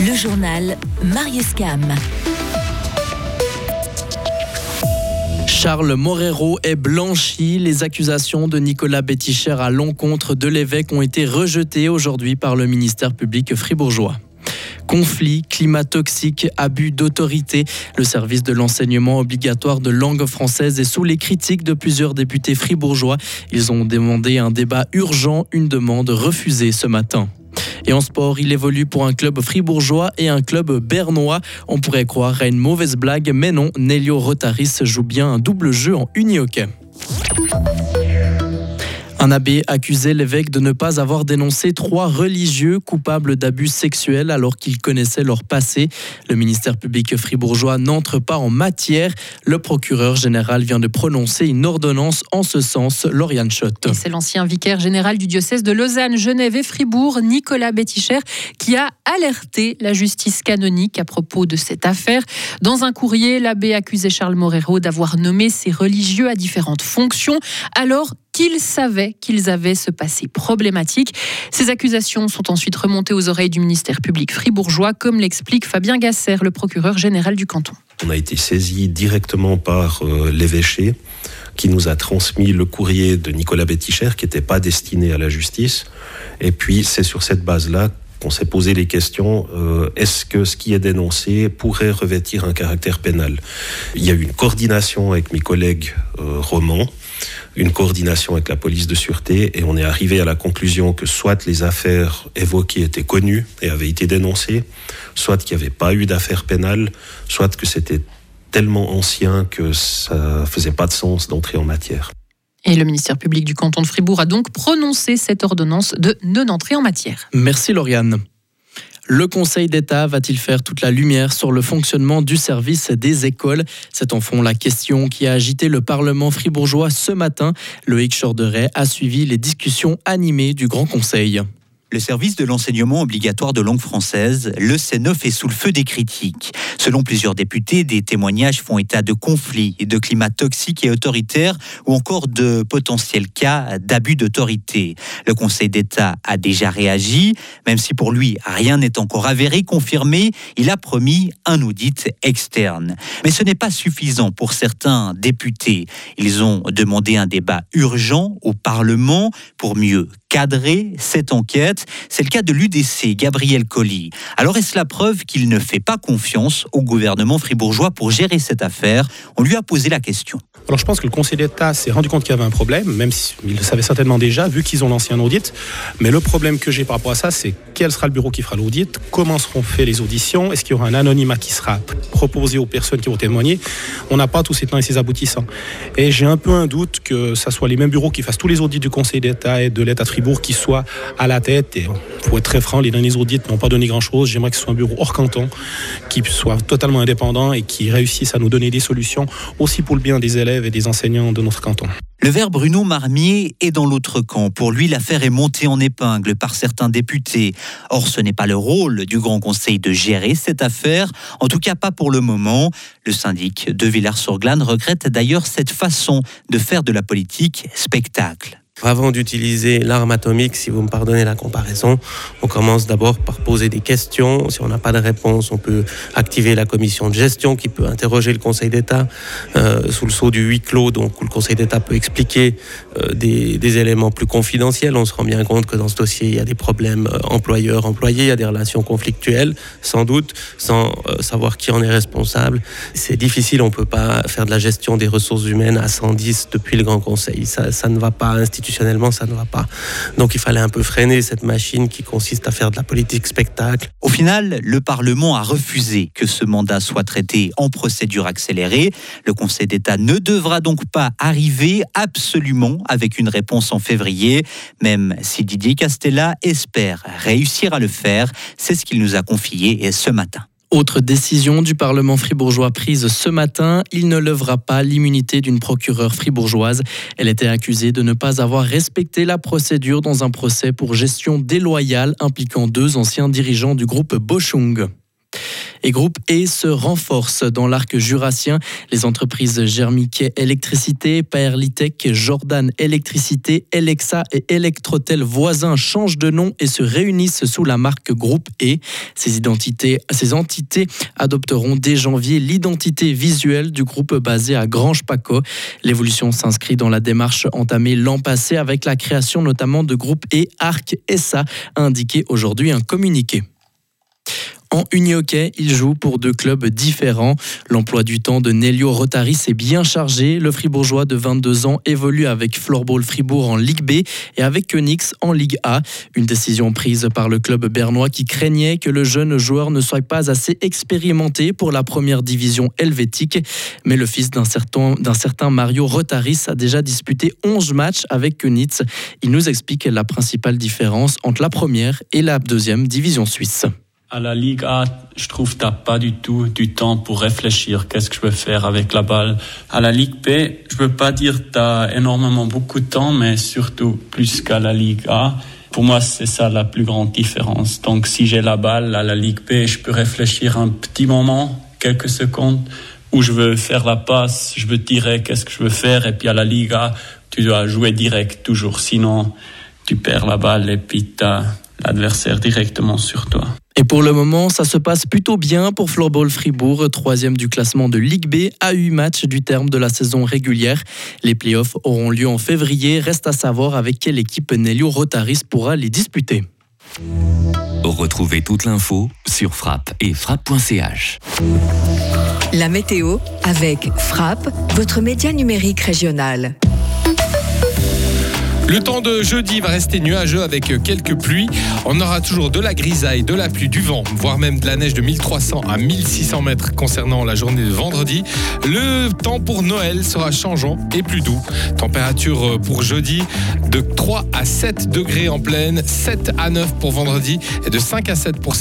Le journal Marius Cam. Charles Morero est blanchi. Les accusations de Nicolas Betticher à l'encontre de l'évêque ont été rejetées aujourd'hui par le ministère public fribourgeois. Conflits, climat toxique, abus d'autorité. Le service de l'enseignement obligatoire de langue française est sous les critiques de plusieurs députés fribourgeois. Ils ont demandé un débat urgent, une demande refusée ce matin. Et en sport, il évolue pour un club fribourgeois et un club bernois. On pourrait croire à une mauvaise blague, mais non, Nelio Rotaris joue bien un double jeu en uni-hockey. Un abbé accusait l'évêque de ne pas avoir dénoncé trois religieux coupables d'abus sexuels alors qu'il connaissait leur passé. Le ministère public fribourgeois n'entre pas en matière. Le procureur général vient de prononcer une ordonnance en ce sens. Lauriane Schott. C'est l'ancien vicaire général du diocèse de Lausanne, Genève et Fribourg, Nicolas Betticher, qui a alerté la justice canonique à propos de cette affaire. Dans un courrier, l'abbé accusait Charles Morero d'avoir nommé ses religieux à différentes fonctions alors qu'ils savaient qu'ils avaient ce passé problématique. Ces accusations sont ensuite remontées aux oreilles du ministère public fribourgeois, comme l'explique Fabien Gasser, le procureur général du canton. On a été saisi directement par euh, l'évêché qui nous a transmis le courrier de Nicolas Betticher qui n'était pas destiné à la justice. Et puis c'est sur cette base-là qu'on s'est posé les questions, euh, est-ce que ce qui est dénoncé pourrait revêtir un caractère pénal? Il y a eu une coordination avec mes collègues euh, romans une coordination avec la police de sûreté et on est arrivé à la conclusion que soit les affaires évoquées étaient connues et avaient été dénoncées, soit qu'il n'y avait pas eu d'affaires pénales, soit que c'était tellement ancien que ça faisait pas de sens d'entrer en matière. Et le ministère public du canton de Fribourg a donc prononcé cette ordonnance de non-entrée en matière. Merci Lauriane. Le Conseil d'État va-t-il faire toute la lumière sur le fonctionnement du service des écoles? C'est en fond la question qui a agité le Parlement fribourgeois ce matin. Loïc Chorderet a suivi les discussions animées du Grand Conseil. Le service de l'enseignement obligatoire de langue française, le C9, est sous le feu des critiques. Selon plusieurs députés, des témoignages font état de conflits de climats toxiques et autoritaires ou encore de potentiels cas d'abus d'autorité. Le Conseil d'État a déjà réagi, même si pour lui rien n'est encore avéré, confirmé, il a promis un audit externe. Mais ce n'est pas suffisant pour certains députés. Ils ont demandé un débat urgent au Parlement pour mieux cadrer cette enquête. C'est le cas de l'UDC, Gabriel Colli. Alors est-ce la preuve qu'il ne fait pas confiance au gouvernement fribourgeois pour gérer cette affaire? On lui a posé la question. Alors je pense que le Conseil d'État s'est rendu compte qu'il y avait un problème, même s'il le savait certainement déjà, vu qu'ils ont lancé un audit. Mais le problème que j'ai par rapport à ça, c'est quel sera le bureau qui fera l'audit, comment seront faites les auditions, est-ce qu'il y aura un anonymat qui sera proposé aux personnes qui vont témoigner. On n'a pas tous ces temps et ces aboutissants. Et j'ai un peu un doute que ce soit les mêmes bureaux qui fassent tous les audits du Conseil d'État et de l'État de Fribourg qui soient à la tête. Et pour être très franc, les derniers audits n'ont pas donné grand-chose. J'aimerais que ce soit un bureau hors canton, qui soit totalement indépendant et qui réussisse à nous donner des solutions, aussi pour le bien des élèves et des enseignants de notre canton. Le vert Bruno Marmier est dans l'autre camp. Pour lui, l'affaire est montée en épingle par certains députés. Or, ce n'est pas le rôle du Grand Conseil de gérer cette affaire, en tout cas pas pour le moment. Le syndic de Villars-sur-Glane regrette d'ailleurs cette façon de faire de la politique spectacle. Avant d'utiliser l'arme atomique, si vous me pardonnez la comparaison, on commence d'abord par poser des questions. Si on n'a pas de réponse, on peut activer la commission de gestion qui peut interroger le Conseil d'État euh, sous le sceau du huis clos, donc où le Conseil d'État peut expliquer euh, des, éléments plus confidentiels. On se rend bien compte que dans ce dossier, il y a des problèmes euh, employeurs-employés, il y a des relations conflictuelles, sans doute, sans savoir qui en est responsable. C'est difficile, on ne peut pas faire de la gestion des ressources humaines à 110 depuis le Grand Conseil. Ça, ne va pas institutionnellement, ça ne va pas. Donc il fallait un peu freiner cette machine qui consiste à faire de la politique spectacle. Au final, le Parlement a refusé que ce mandat soit traité en procédure accélérée. Le Conseil d'État ne devra donc pas arriver absolument avec une réponse en février, même si Didier Castella espère réussir à le faire. C'est ce qu'il nous a confié ce matin. Autre décision du Parlement fribourgeois prise ce matin, il ne levera pas l'immunité d'une procureure fribourgeoise. Elle était accusée de ne pas avoir respecté la procédure dans un procès pour gestion déloyale impliquant deux anciens dirigeants du groupe Boschung. Et groupe E se renforce dans l'arc jurassien. Les entreprises Germiquet Électricité, Paerlitech, Jordan Électricité, Alexa et Electrotel voisins changent de nom et se réunissent sous la marque Groupe E. Ces, identités, ces entités adopteront dès janvier l'identité visuelle du groupe basé à Grange-Paco. L'évolution s'inscrit dans la démarche entamée l'an passé avec la création notamment de Groupe E, Arc SA, a indiqué aujourd'hui un communiqué. En uni-hockey, il joue pour deux clubs différents. L'emploi du temps de Nelio Rotari s'est bien chargé. Le Fribourgeois de 22 ans évolue avec Floorball Fribourg en Ligue B et avec Koenix en Ligue A. Une décision prise par le club bernois qui craignait que le jeune joueur ne soit pas assez expérimenté pour la première division helvétique. Mais le fils d'un certain, Mario Rotaris a déjà disputé 11 matchs avec Koenix. Il nous explique la principale différence entre la première et la deuxième division suisse à la Ligue A, je trouve que pas du tout du temps pour réfléchir qu'est-ce que je veux faire avec la balle? À la Ligue B, je veux pas dire que t'as énormément beaucoup de temps, mais surtout plus qu'à la Ligue A. Pour moi, c'est ça la plus grande différence. Donc, si j'ai la balle à la Ligue B, je peux réfléchir un petit moment, quelques secondes, où je veux faire la passe, je veux tirer, qu'est-ce que je veux faire, et puis à la Ligue A, tu dois jouer direct toujours, sinon tu perds la balle et puis t'as l'adversaire directement sur toi. Et pour le moment, ça se passe plutôt bien pour Floorball Fribourg, troisième du classement de Ligue B, à 8 matchs du terme de la saison régulière. Les playoffs auront lieu en février. Reste à savoir avec quelle équipe Nelio Rotaris pourra les disputer. Retrouvez toute l'info sur frappe et frappe.ch. La météo avec Frappe, votre média numérique régional. Le temps de jeudi va rester nuageux avec quelques pluies. On aura toujours de la grisaille, de la pluie, du vent, voire même de la neige de 1300 à 1600 mètres concernant la journée de vendredi. Le temps pour Noël sera changeant et plus doux. Température pour jeudi de 3 à 7 degrés en pleine, 7 à 9 pour vendredi et de 5 à 7 pour samedi.